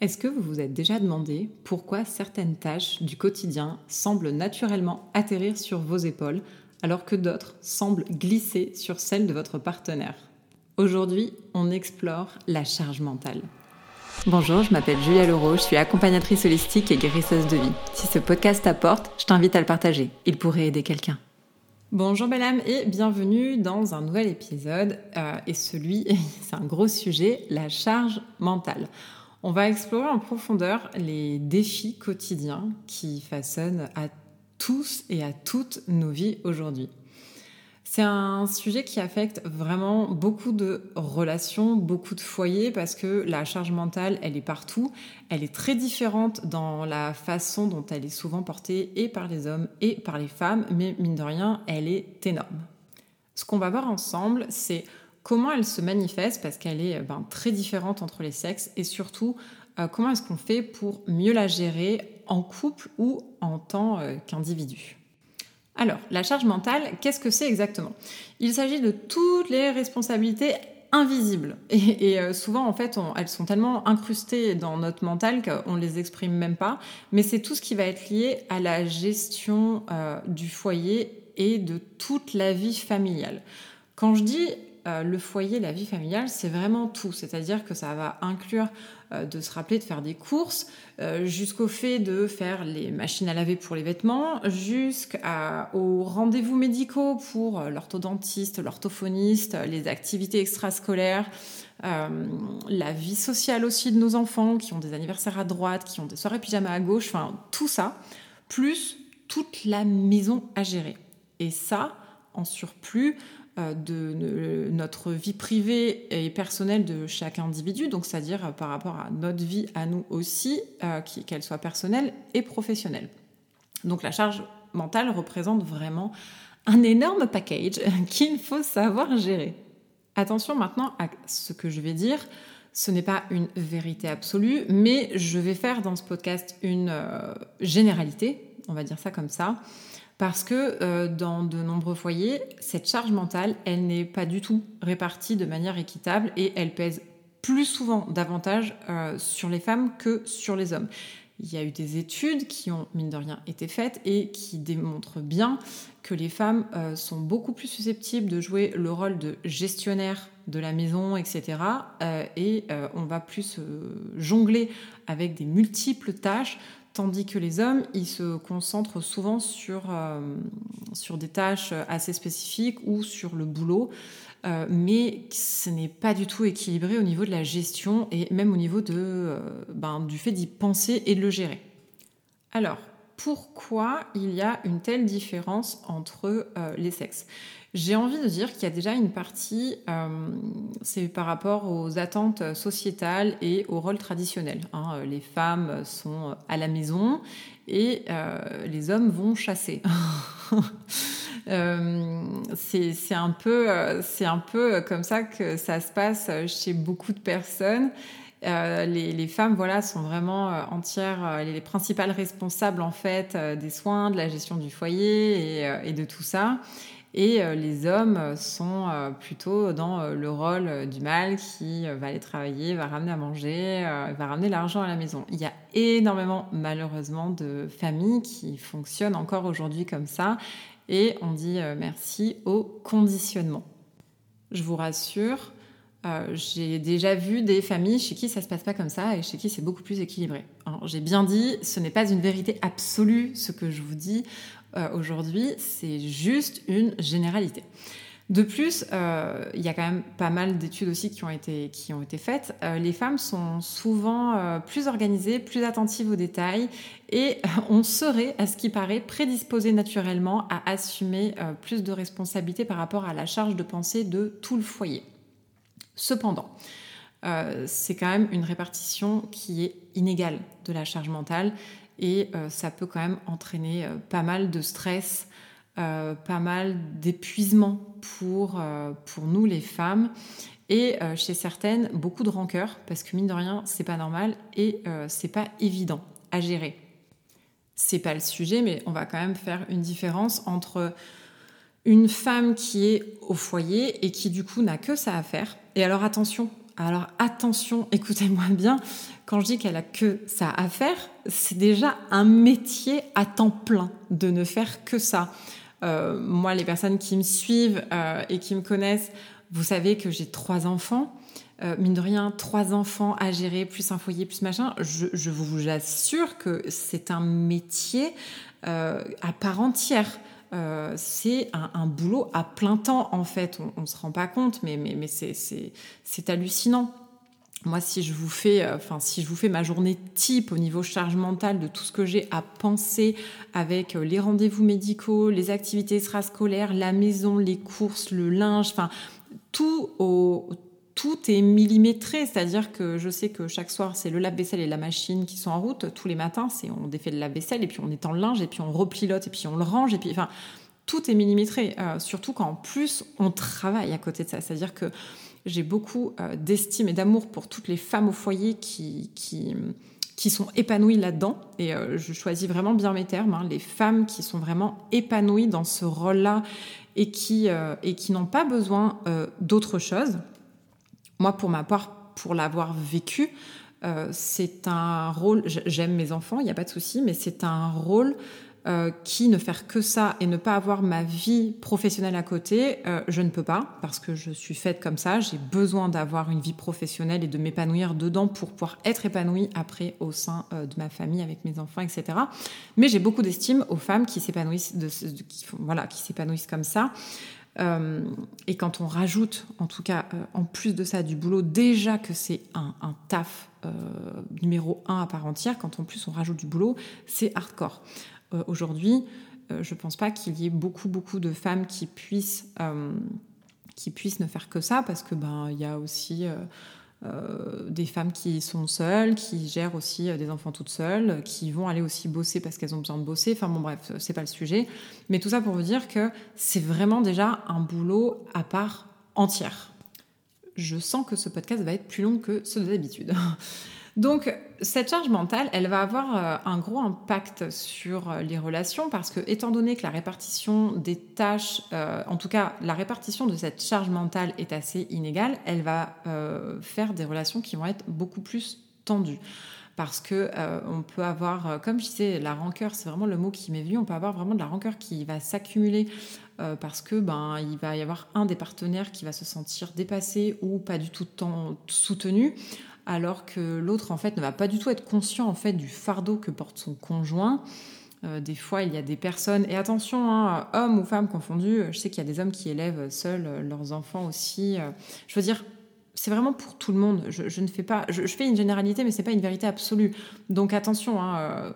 Est-ce que vous vous êtes déjà demandé pourquoi certaines tâches du quotidien semblent naturellement atterrir sur vos épaules alors que d'autres semblent glisser sur celles de votre partenaire? Aujourd'hui, on explore la charge mentale. Bonjour, je m'appelle Julia Leroux, je suis accompagnatrice holistique et guérisseuse de vie. Si ce podcast t'apporte, je t'invite à le partager. Il pourrait aider quelqu'un. Bonjour belle âme et bienvenue dans un nouvel épisode. Euh, et celui, c'est un gros sujet, la charge mentale. On va explorer en profondeur les défis quotidiens qui façonnent à tous et à toutes nos vies aujourd'hui. C'est un sujet qui affecte vraiment beaucoup de relations, beaucoup de foyers, parce que la charge mentale, elle est partout. Elle est très différente dans la façon dont elle est souvent portée et par les hommes et par les femmes, mais mine de rien, elle est énorme. Ce qu'on va voir ensemble, c'est comment elle se manifeste, parce qu'elle est ben, très différente entre les sexes, et surtout euh, comment est-ce qu'on fait pour mieux la gérer en couple ou en tant euh, qu'individu? Alors, la charge mentale, qu'est-ce que c'est exactement? Il s'agit de toutes les responsabilités invisibles. Et, euh, souvent, en fait, elles sont tellement incrustées dans notre mental qu'on ne les exprime même pas. Mais c'est tout ce qui va être lié à la gestion du foyer et de toute la vie familiale. Quand je dis euh, le foyer, la vie familiale, c'est vraiment tout. C'est-à-dire que ça va inclure euh, de se rappeler de faire des courses, euh, jusqu'au fait de faire les machines à laver pour les vêtements, jusqu'aux rendez-vous médicaux pour l'orthodontiste, l'orthophoniste, les activités extrascolaires, la vie sociale aussi de nos enfants qui ont des anniversaires à droite, qui ont des soirées pyjama à gauche, enfin tout ça, plus toute la maison à gérer. Et ça, en surplus, de notre vie privée et personnelle de chaque individu, donc c'est-à-dire euh, par rapport à notre vie à nous aussi, euh, qu'elle soit personnelle et professionnelle. Donc la charge mentale représente vraiment un énorme package qu'il faut savoir gérer. Attention maintenant à ce que je vais dire. Ce n'est pas une vérité absolue, mais je vais faire dans ce podcast une généralité, on va dire ça comme ça. Parce que euh, dans de nombreux foyers, cette charge mentale, elle n'est pas du tout répartie de manière équitable et elle pèse plus souvent davantage euh, sur les femmes que sur les hommes. Il y a eu des études qui ont, mine de rien, été faites et qui démontrent bien que les femmes euh, sont beaucoup plus susceptibles de jouer le rôle de gestionnaire de la maison, etc. et on va plus jongler avec des multiples tâches Tandis que les hommes, ils se concentrent souvent sur, euh, des tâches assez spécifiques ou sur le boulot, euh, mais ce n'est pas du tout équilibré au niveau de la gestion et même au niveau euh, ben, du fait d'y penser et de le gérer. Alors, pourquoi il y a une telle différence entre les sexes j'ai envie de dire qu'il y a déjà une partie, euh, c'est par rapport aux attentes sociétales et au rôle traditionnel. Hein. Les femmes sont à la maison et euh, les hommes vont chasser. Euh, c'est un peu comme ça que ça se passe chez beaucoup de personnes. Les, les, femmes voilà sont vraiment entières les, principales responsables en fait des soins de la gestion du foyer et, et de tout ça et euh, les hommes sont euh, plutôt dans euh, le rôle du mâle qui va aller travailler, va ramener à manger, va ramener l'argent à la maison. Il y a énormément, malheureusement, de familles qui fonctionnent encore aujourd'hui comme ça. Et on dit merci au conditionnement. Je vous rassure, j'ai déjà vu des familles chez qui ça se passe pas comme ça et chez qui c'est beaucoup plus équilibré. J'ai bien dit, ce n'est pas une vérité absolue ce que je vous dis. Euh, aujourd'hui, c'est juste une généralité. De plus, euh, il y a quand même pas mal d'études aussi qui ont été, qui ont été faites. Euh, les femmes sont souvent plus organisées, plus attentives aux détails et on serait, à ce qui paraît, prédisposées naturellement à assumer plus de responsabilités par rapport à la charge de pensée de tout le foyer. Cependant, c'est quand même une répartition qui est inégale de la charge mentale et euh, ça peut quand même entraîner euh, pas mal de stress, euh, pas mal d'épuisement pour, pour nous les femmes et chez certaines beaucoup de rancœur parce que mine de rien c'est pas normal et c'est pas évident à gérer. C'est pas le sujet mais on va quand même faire une différence entre une femme qui est au foyer et qui du coup n'a que ça à faire. Et alors attention, Alors attention, écoutez-moi bien, quand je dis qu'elle a que ça à faire, c'est déjà un métier à temps plein de ne faire que ça. Euh, moi, les personnes qui me suivent euh, et qui me connaissent, vous savez que j'ai trois enfants. Euh, mine de rien, trois enfants à gérer, plus un foyer, plus machin. Je, je vous assure que c'est un métier à part entière. Euh, c'est un, boulot à plein temps en fait. On, ne se rend pas compte, mais, c'est hallucinant. Moi, si je vous fais, euh, enfin, si je vous fais ma journée type au niveau charge mentale de tout ce que j'ai à penser avec euh, les rendez-vous médicaux, les activités extrascolaires, la maison, les courses, le linge, enfin, tout au, tout est millimétré, c'est-à-dire que je sais que chaque soir, c'est le lave-vaisselle et la machine qui sont en route. Tous les matins, c'est on défait le lave-vaisselle et puis on étend le linge et puis on repilote et puis on le range et puis enfin tout est millimétré. Euh, surtout quand en plus on travaille à côté de ça, c'est-à-dire que j'ai beaucoup euh, d'estime et d'amour pour toutes les femmes au foyer qui, sont épanouies là-dedans. Et euh, je choisis vraiment bien mes termes. Hein, les femmes qui sont vraiment épanouies dans ce rôle-là et qui, et qui n'ont pas besoin d'autre chose. Moi, pour ma part, pour l'avoir vécu, euh, c'est un rôle, j'aime mes enfants, il n'y a pas de souci, mais c'est un rôle euh, qui ne faire que ça et ne pas avoir ma vie professionnelle à côté, euh, je ne peux pas parce que je suis faite comme ça. J'ai besoin d'avoir une vie professionnelle et de m'épanouir dedans pour pouvoir être épanouie après au sein de ma famille avec mes enfants, etc. Mais j'ai beaucoup d'estime aux femmes qui s'épanouissent, de, voilà, qui s'épanouissent comme ça. Euh, et quand on rajoute, en tout cas, euh, en plus de ça, du boulot, déjà que c'est un, taf euh, numéro un à part entière, quand en plus on rajoute du boulot, c'est hardcore. Aujourd'hui, je pense pas qu'il y ait beaucoup, beaucoup de femmes qui puissent, qui puissent ne faire que ça, parce que ben il y a aussi des femmes qui sont seules, qui gèrent aussi euh, des enfants toutes seules, qui vont aller aussi bosser parce qu'elles ont besoin de bosser. Enfin bon, bref, c'est pas le sujet. Mais tout ça pour vous dire que c'est vraiment déjà un boulot à part entière. Je sens que ce podcast va être plus long que ceux d'habitude. Donc, cette charge mentale, elle va avoir euh, un gros impact sur euh, les relations parce que, étant donné que la répartition des tâches, euh, en tout cas, la répartition de cette charge mentale est assez inégale, elle va faire des relations qui vont être beaucoup plus tendues parce que on peut avoir, comme je disais, la rancœur, c'est vraiment le mot qui m'est venu. On peut avoir vraiment de la rancœur qui va s'accumuler parce que ben il va y avoir un des partenaires qui va se sentir dépassé ou pas du tout soutenu alors que l'autre en fait ne va pas du tout être conscient en fait du fardeau que porte son conjoint. Euh, des fois, il y a des personnes, et attention, hein, hommes ou femmes confondus, je sais qu'il y a des hommes qui élèvent seuls leurs enfants aussi. Euh, je veux dire, c'est vraiment pour tout le monde. Je, ne fais pas, je, fais une généralité, mais c'est pas une vérité absolue. Donc attention, hein,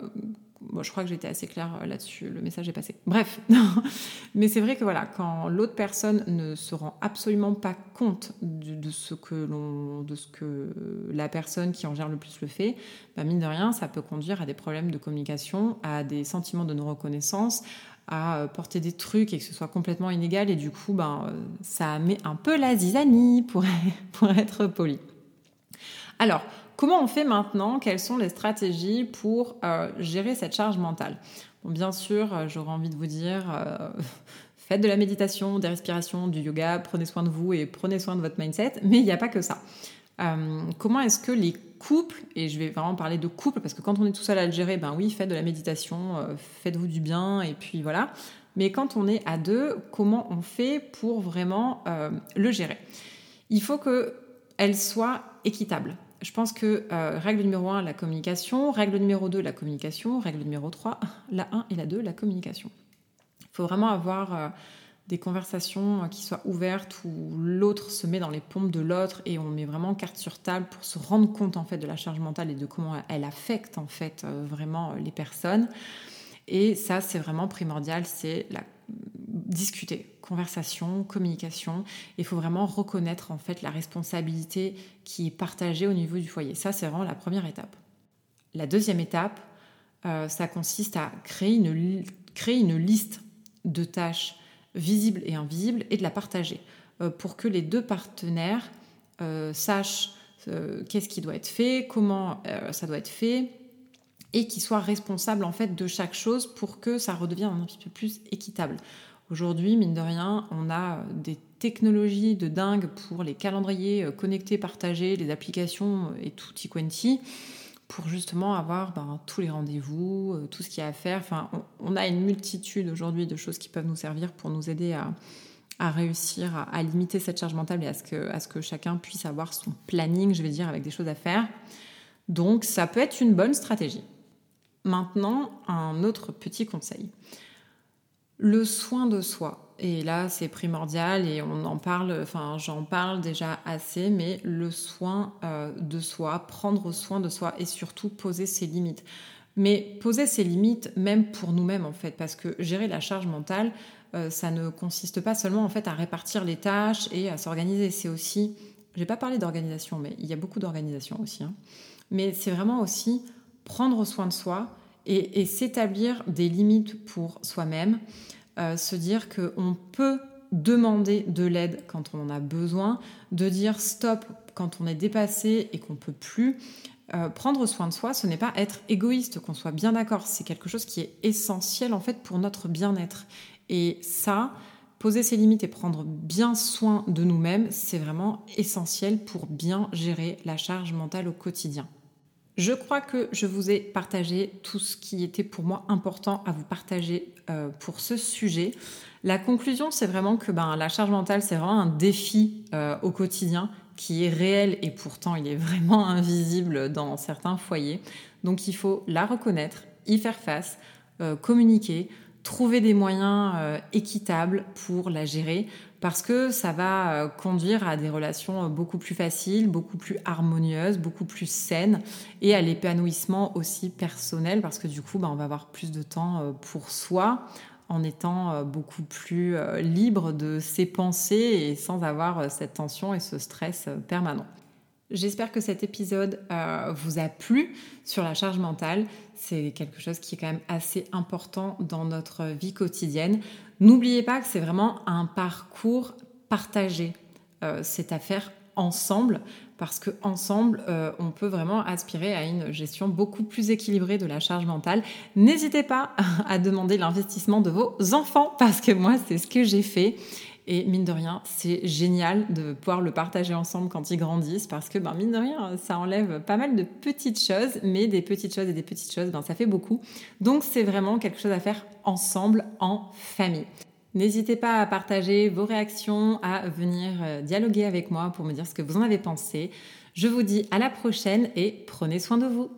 euh, je crois que j'étais assez claire euh, là-dessus, le message est passé. Bref, mais c'est vrai que voilà, quand l'autre personne ne se rend absolument pas compte de, ce que l'on, de ce que la personne qui en gère le plus le fait, bah mine de rien, ça peut conduire à des problèmes de communication, à des sentiments de non-reconnaissance, à euh, porter des trucs et que ce soit complètement inégal et du coup, ben, euh, ça met un peu la zizanie pour, pour être poli. Alors, Comment on fait maintenant? Quelles sont les stratégies pour euh, gérer cette charge mentale? Bien sûr, euh, j'aurais envie de vous dire, euh, faites de la méditation, des respirations, du yoga, prenez soin de vous et prenez soin de votre mindset, mais il n'y a pas que ça. comment est-ce que les couples, et je vais vraiment parler de couple, parce que quand on est tout seul à le gérer, ben oui, faites de la méditation, faites-vous du bien, et puis voilà. Mais quand on est à deux, comment on fait pour vraiment le gérer? Il faut qu'elle soit équitable je pense que euh, règle numéro 1, la communication, règle numéro 2, la communication, règle numéro 3, la 1 et la 2, la communication. Il faut vraiment avoir euh, des conversations euh, qui soient ouvertes où l'autre se met dans les pompes de l'autre et on met vraiment carte sur table pour se rendre compte en fait de la charge mentale et de comment elle affecte en fait vraiment les personnes. Et ça, c'est vraiment primordial, c'est discuter, conversation, communication. Il faut vraiment reconnaître en fait la responsabilité qui est partagée au niveau du foyer. Ça, c'est vraiment la première étape. La deuxième étape, euh, ça consiste à créer une, liste de tâches visibles et invisibles et de la partager euh, pour que les deux partenaires euh, sachent qu'est-ce qui doit être fait, comment ça doit être fait, et qu'ils soient responsables en fait de chaque chose pour que ça redevienne un petit peu plus équitable. Aujourd'hui, mine de rien, on a des technologies de dingue pour les calendriers connectés, partagés, les applications et tout quanti pour justement avoir ben, tous les rendez-vous, tout ce qu'il y a à faire. Enfin, on, a une multitude aujourd'hui de choses qui peuvent nous servir pour nous aider à, réussir à, limiter cette charge mentale et à ce que chacun puisse avoir son planning, je vais dire, avec des choses à faire. Donc ça peut être une bonne stratégie. Maintenant, un autre petit conseil. Le soin de soi. Et là, c'est primordial et on en parle, enfin j'en parle déjà assez, mais le soin euh, de soi, prendre soin de soi et surtout poser ses limites. Mais poser ses limites même pour nous-mêmes en fait, parce que gérer la charge mentale, euh, ça ne consiste pas seulement en fait à répartir les tâches et à s'organiser. C'est aussi, j'ai pas parlé d'organisation, mais il y a beaucoup d'organisation aussi. Hein. Mais c'est vraiment aussi prendre soin de soi et, s'établir des limites pour soi-même, euh, se dire qu'on peut demander de l'aide quand on en a besoin, de dire stop quand on est dépassé et qu'on peut plus. Euh, prendre soin de soi, ce n'est pas être égoïste, qu'on soit bien d'accord, c'est quelque chose qui est essentiel en fait pour notre bien-être. Et ça, poser ses limites et prendre bien soin de nous-mêmes, c'est vraiment essentiel pour bien gérer la charge mentale au quotidien. Je crois que je vous ai partagé tout ce qui était pour moi important à vous partager euh, pour ce sujet. La conclusion, c'est vraiment que ben, la charge mentale, c'est vraiment un défi euh, au quotidien qui est réel et pourtant il est vraiment invisible dans certains foyers. Donc il faut la reconnaître, y faire face, euh, communiquer, trouver des moyens euh, équitables pour la gérer parce que ça va euh, conduire à des relations euh, beaucoup plus faciles, beaucoup plus harmonieuses, beaucoup plus saines et à l'épanouissement aussi personnel parce que du coup bah, on va avoir plus de temps pour soi en étant beaucoup plus libre de ses pensées et sans avoir cette tension et ce stress permanent. J'espère que cet épisode euh, vous a plu sur la charge mentale. C'est quelque chose qui est quand même assez important dans notre vie quotidienne. N'oubliez pas que c'est vraiment un parcours partagé. Euh, c'est à faire ensemble parce que ensemble euh, on peut vraiment aspirer à une gestion beaucoup plus équilibrée de la charge mentale. N'hésitez pas à demander l'investissement de vos enfants parce que moi c'est ce que j'ai fait et mine de rien, c'est génial de pouvoir le partager ensemble quand ils grandissent parce que, ben, mine de rien, ça enlève pas mal de petites choses, mais des petites choses et des petites choses, ben, ça fait beaucoup. Donc, c'est vraiment quelque chose à faire ensemble, en famille. N'hésitez pas à partager vos réactions, à venir euh, dialoguer avec moi pour me dire ce que vous en avez pensé. Je vous dis à la prochaine et prenez soin de vous.